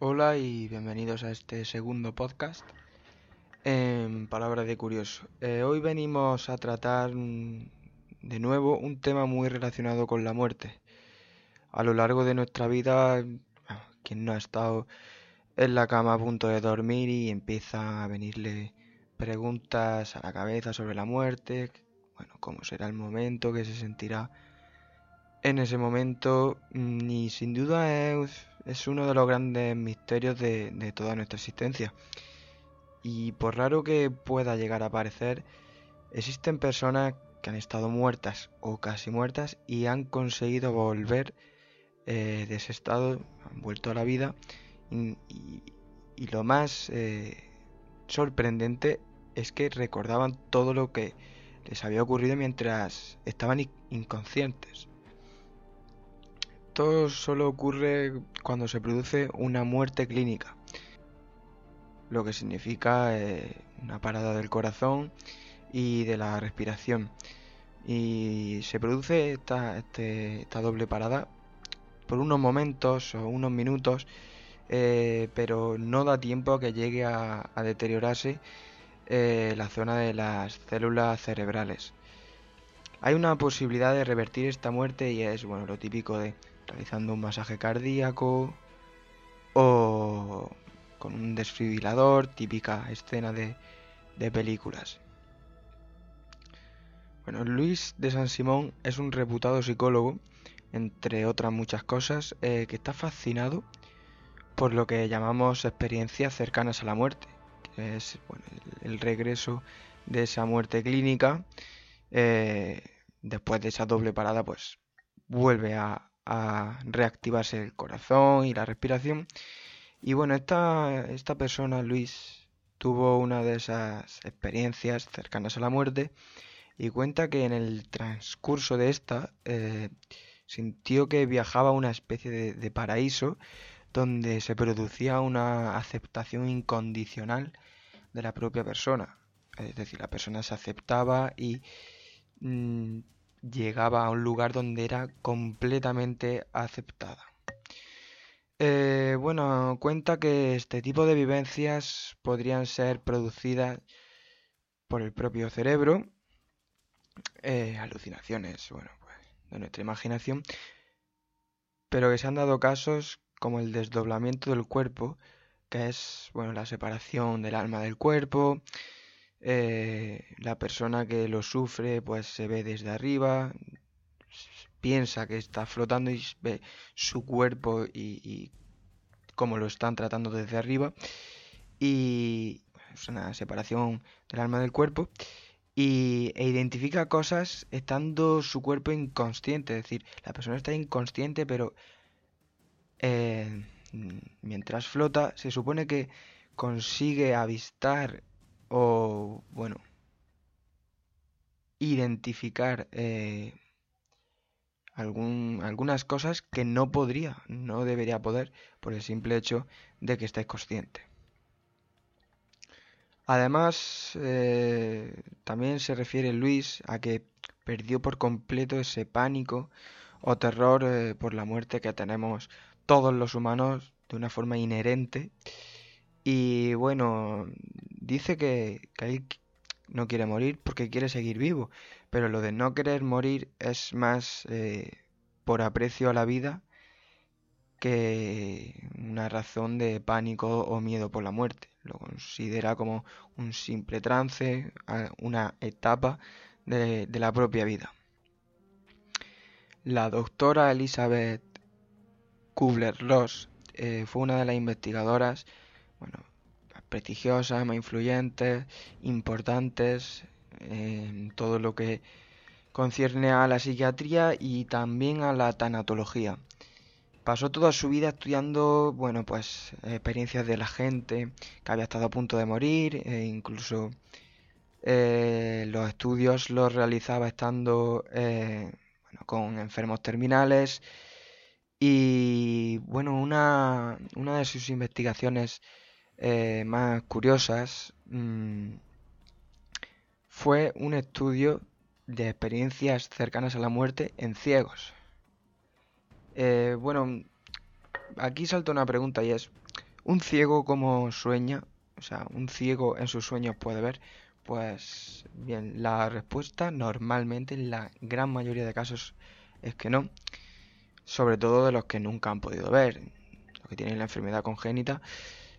Hola y bienvenidos a este segundo podcast en Palabras de Curioso. Eh, hoy venimos a tratar de nuevo un tema muy relacionado con la muerte. A lo largo de nuestra vida, quien no ha estado en la cama a punto de dormir y empieza a venirle preguntas a la cabeza sobre la muerte, bueno, cómo será el momento, qué se sentirá en ese momento, mm, y sin duda es es uno de los grandes misterios de, toda nuestra existencia. Y por raro que pueda llegar a parecer, existen personas que han estado muertas o casi muertas y han conseguido volver eh, de ese estado, han vuelto a la vida y, lo más eh, sorprendente es que recordaban todo lo que les había ocurrido mientras estaban inconscientes. Esto solo ocurre cuando se produce una muerte clínica, lo que significa eh, una parada del corazón y de la respiración. Y se produce esta, este, doble parada por unos momentos o unos minutos, eh, pero no da tiempo a que llegue a, deteriorarse eh, la zona de las células cerebrales. Hay una posibilidad de revertir esta muerte y es bueno lo típico de realizando un masaje cardíaco o con un desfibrilador, típica escena de, películas. Bueno, Luis de San Simón es un reputado psicólogo, entre otras muchas cosas, eh, que está fascinado por lo que llamamos experiencias cercanas a la muerte, es el, regreso de esa muerte clínica. Eh, después de esa doble parada, pues vuelve a, a reactivarse el corazón y la respiración. Y bueno, esta, esta persona, Luis, tuvo una de esas experiencias cercanas a la muerte y cuenta que en el transcurso de esta eh, sintió que viajaba a una especie de, paraíso donde se producía una aceptación incondicional de la propia persona. Es decir, la persona se aceptaba y mm, llegaba a un lugar donde era completamente aceptada. Eh, bueno, cuenta que este tipo de vivencias podrían ser producidas por el propio cerebro, eh, alucinaciones, bueno, pues, de nuestra imaginación, pero que se han dado casos como el desdoblamiento del cuerpo, que es, bueno, la separación del alma del cuerpo, eh, la persona que lo sufre pues se ve desde arriba, piensa que está flotando y ve su cuerpo y, cómo lo están tratando desde arriba. Y es una separación del alma del cuerpo. Y, e identifica cosas estando su cuerpo inconsciente. Es decir, la persona está inconsciente, pero eh, mientras flota, se supone que consigue avistar o, bueno, identificar eh, algún, algunas cosas que no podría, no debería poder por el simple hecho de que estés consciente. Además, eh, también se refiere Luis a que perdió por completo ese pánico o terror eh, por la muerte que tenemos todos los humanos de una forma inherente. Y bueno, dice que, él no quiere morir porque quiere seguir vivo, pero lo de no querer morir es más eh, por aprecio a la vida que una razón de pánico o miedo por la muerte. Lo considera como un simple trance, una etapa de, la propia vida. La doctora Elizabeth Kubler-Ross eh, fue una de las investigadoras bueno, prestigiosas, más influyentes, importantes en todo lo que concierne a la psiquiatría y también a la tanatología. Pasó toda su vida estudiando, bueno, pues experiencias de la gente que había estado a punto de morir, e incluso eh, los estudios los realizaba estando eh, con enfermos terminales. Y bueno, una de sus investigaciones eh, más curiosas mm, fue un estudio de experiencias cercanas a la muerte en ciegos. Eh, bueno, aquí salta una pregunta y es, Un ciego como sueña, o sea, un ciego en sus sueños puede ver, pues bien, la respuesta normalmente en la gran mayoría de casos es que no, sobre todo de los que nunca han podido ver, los que tienen la enfermedad congénita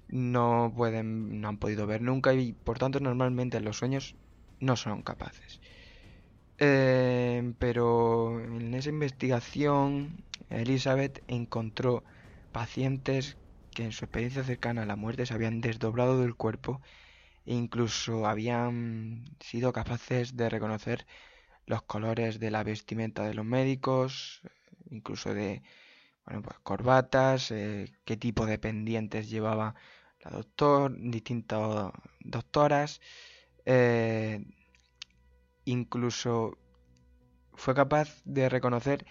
no pueden, no han podido ver nunca y por tanto normalmente en los sueños no son capaces. Eh, pero en esa investigación Elizabeth encontró pacientes que en su experiencia cercana a la muerte se habían desdoblado del cuerpo e incluso habían sido capaces de reconocer los colores de la vestimenta de los médicos, incluso de bueno, pues corbatas, eh, qué tipo de pendientes llevaba la doctor, distintas doctoras, eh, incluso fue capaz de reconocer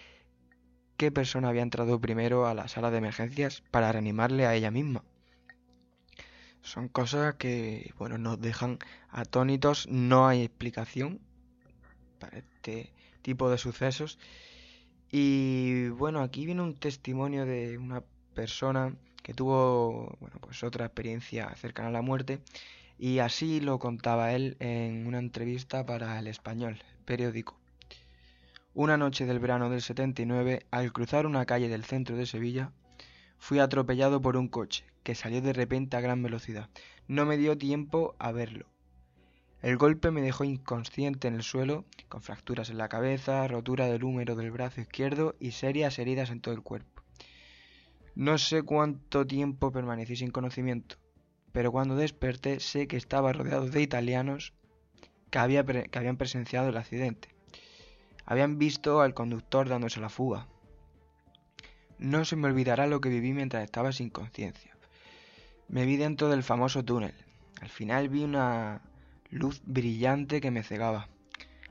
qué persona había entrado primero a la sala de emergencias para reanimarle a ella misma. Son cosas que, bueno, nos dejan atónitos, no hay explicación para este tipo de sucesos. Y bueno, aquí viene un testimonio de una persona que tuvo, bueno, pues otra experiencia cercana a la muerte y así lo contaba él en una entrevista para El Español, periódico. Una noche del verano del 79, al cruzar una calle del centro de Sevilla, fui atropellado por un coche que salió de repente a gran velocidad. No me dio tiempo a verlo. El golpe me dejó inconsciente en el suelo, con fracturas en la cabeza, rotura del húmero del brazo izquierdo y serias heridas en todo el cuerpo. No sé cuánto tiempo permanecí sin conocimiento pero cuando desperté sé que estaba rodeado de italianos que, habían presenciado el accidente. Habían visto al conductor dándose la fuga. No se me olvidará lo que viví mientras estaba sin conciencia. Me vi dentro del famoso túnel. Al final vi una luz brillante que me cegaba.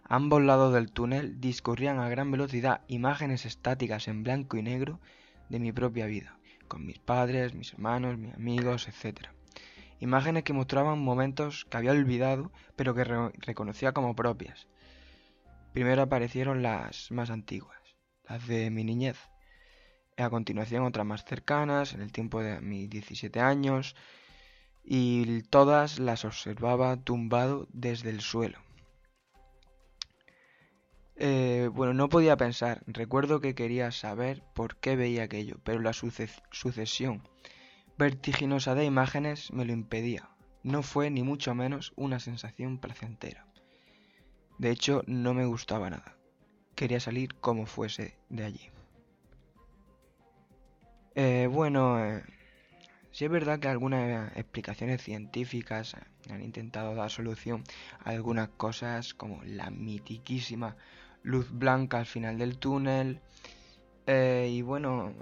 Ambos lados del túnel discurrían a gran velocidad imágenes estáticas en blanco y negro de mi propia vida, con mis padres, mis hermanos, mis amigos, etc imágenes que mostraban momentos que había olvidado pero que reconocía como propias. Primero aparecieron las más antiguas, las de mi niñez. A continuación otras más cercanas, en el tiempo de mis 17 años, y todas las observaba tumbado desde el suelo. Bueno, no podía pensar. Recuerdo que quería saber por qué veía aquello, pero la sucesión vertiginosa de imágenes me lo impedía. No fue ni mucho menos una sensación placentera. De hecho, no me gustaba nada. Quería salir como fuese de allí. Eh, bueno, eh, sí es verdad que algunas explicaciones científicas han intentado dar solución a algunas cosas como la mitiquísima luz blanca al final del túnel. Eh, y bueno,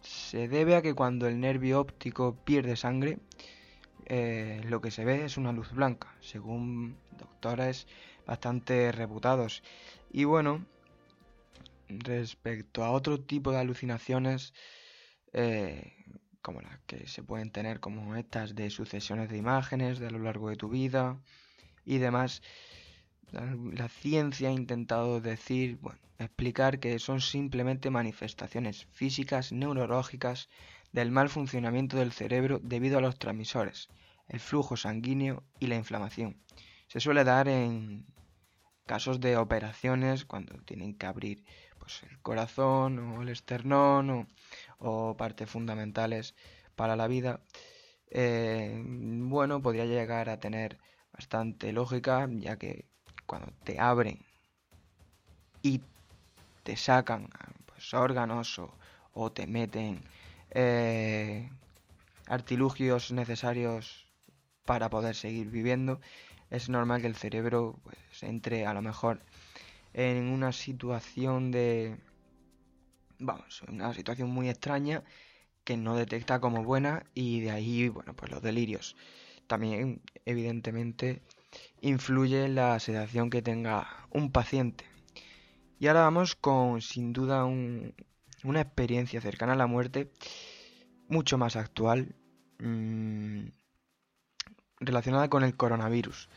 se debe a que cuando el nervio óptico pierde sangre, eh, lo que se ve es una luz blanca, según doctores bastante reputados. Y bueno, respecto a otro tipo de alucinaciones, eh, como las que se pueden tener como estas de sucesiones de imágenes de a lo largo de tu vida y demás, la, ciencia ha intentado decir, bueno, explicar que son simplemente manifestaciones físicas neurológicas del mal funcionamiento del cerebro debido a los transmisores, el flujo sanguíneo y la inflamación. Se suele dar en casos de operaciones cuando tienen que abrir pues, el corazón o el esternón o, partes fundamentales para la vida. Eh, bueno, podría llegar a tener bastante lógica, ya que cuando te abren y te sacan pues, órganos o, te meten eh, artilugios necesarios para poder seguir viviendo, es normal que el cerebro pues, entre a lo mejor en una situación de vamos, una situación muy extraña que no detecta como buena y de ahí, bueno, pues los delirios. También, evidentemente, influye la sedación que tenga un paciente. Y ahora vamos con, sin duda, una experiencia cercana a la muerte, mucho más actual, mm, relacionada con el coronavirus.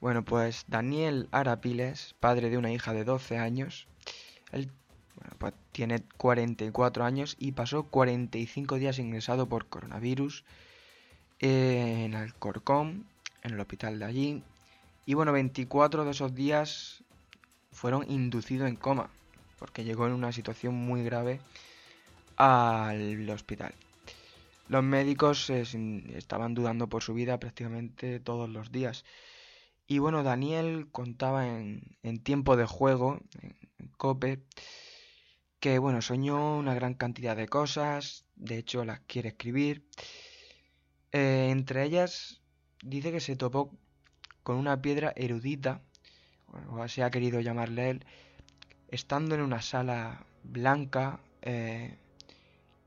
Bueno, pues Daniel Arapiles, padre de una hija de 12 años, él pues tiene 44 años y pasó 45 días ingresado por coronavirus en Alcorcón, en el hospital de allí. Y bueno, 24 de esos días fueron inducidos en coma, porque llegó en una situación muy grave al hospital. Los médicos estaban dudando por su vida prácticamente todos los días. Y bueno, Daniel contaba en, tiempo de juego, en, Cope, que bueno, soñó una gran cantidad de cosas, de hecho las quiere escribir. Eh, entre ellas, dice que se topó con una piedra erudita, o así ha querido llamarle él, estando en una sala blanca, eh,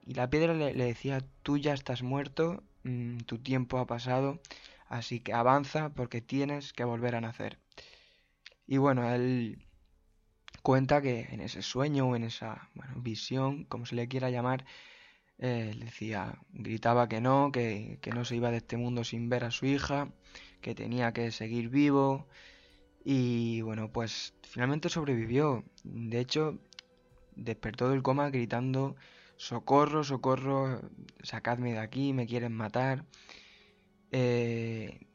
y la piedra le, decía, tú ya estás muerto, mm, tu tiempo ha pasado, así que avanza porque tienes que volver a nacer. Y bueno, él cuenta que en ese sueño o en esa visión, como se le quiera llamar, eh, decía, gritaba que no, que, que no se iba de este mundo sin ver a su hija, que tenía que seguir vivo. Y bueno, pues finalmente sobrevivió. De hecho, despertó del coma gritando socorro, socorro, sacadme de aquí, me quieren matar. Eh,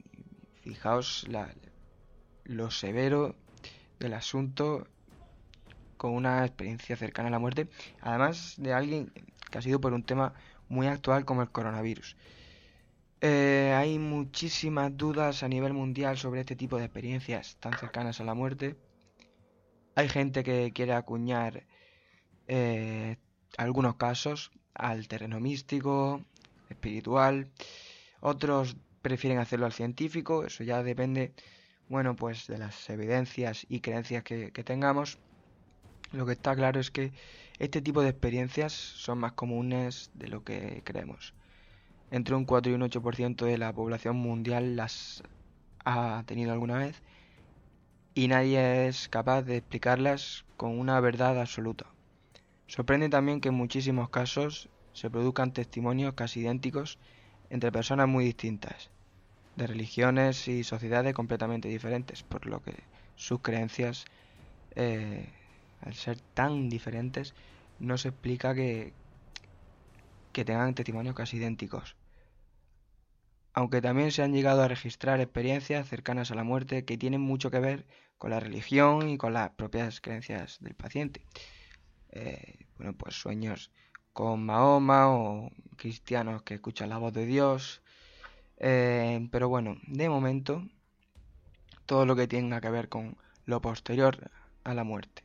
fijaos lo severo del asunto con una experiencia cercana a la muerte, además de alguien que ha sido por un tema muy actual como el coronavirus. Eh, hay muchísimas dudas a nivel mundial sobre este tipo de experiencias tan cercanas a la muerte. Hay gente que quiere acuñar eh, algunos casos al terreno místico, espiritual, otros prefieren hacerlo al científico, eso ya depende, bueno, pues de las evidencias y creencias que, tengamos. Lo que está claro es que este tipo de experiencias son más comunes de lo que creemos. Entre un 4 y un 8% de la población mundial las ha tenido alguna vez y nadie es capaz de explicarlas con una verdad absoluta. Sorprende también que en muchísimos casos se produzcan testimonios casi idénticos entre personas muy distintas, de religiones y sociedades completamente diferentes, por lo que sus creencias, eh, al ser tan diferentes, no se explica que, que tengan testimonios casi idénticos. Aunque también se han llegado a registrar experiencias cercanas a la muerte que tienen mucho que ver con la religión y con las propias creencias del paciente. Eh, bueno, pues sueños con Mahoma o cristianos que escuchan la voz de Dios. Eh, pero bueno, de momento, todo lo que tenga que ver con lo posterior a la muerte,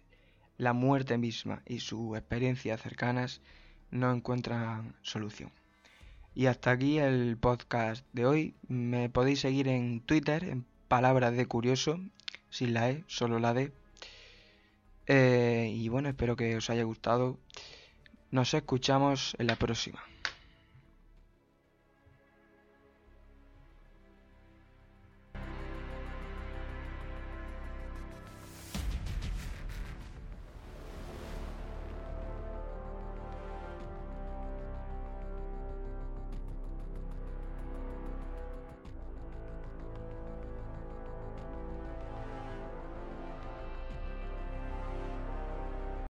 la muerte misma y sus experiencias cercanas no encuentran solución. Y hasta aquí el podcast de hoy. Me podéis seguir en Twitter, en palabras de curioso, sin la E, solo la D, eh, y bueno, espero que os haya gustado. Nos escuchamos en la próxima.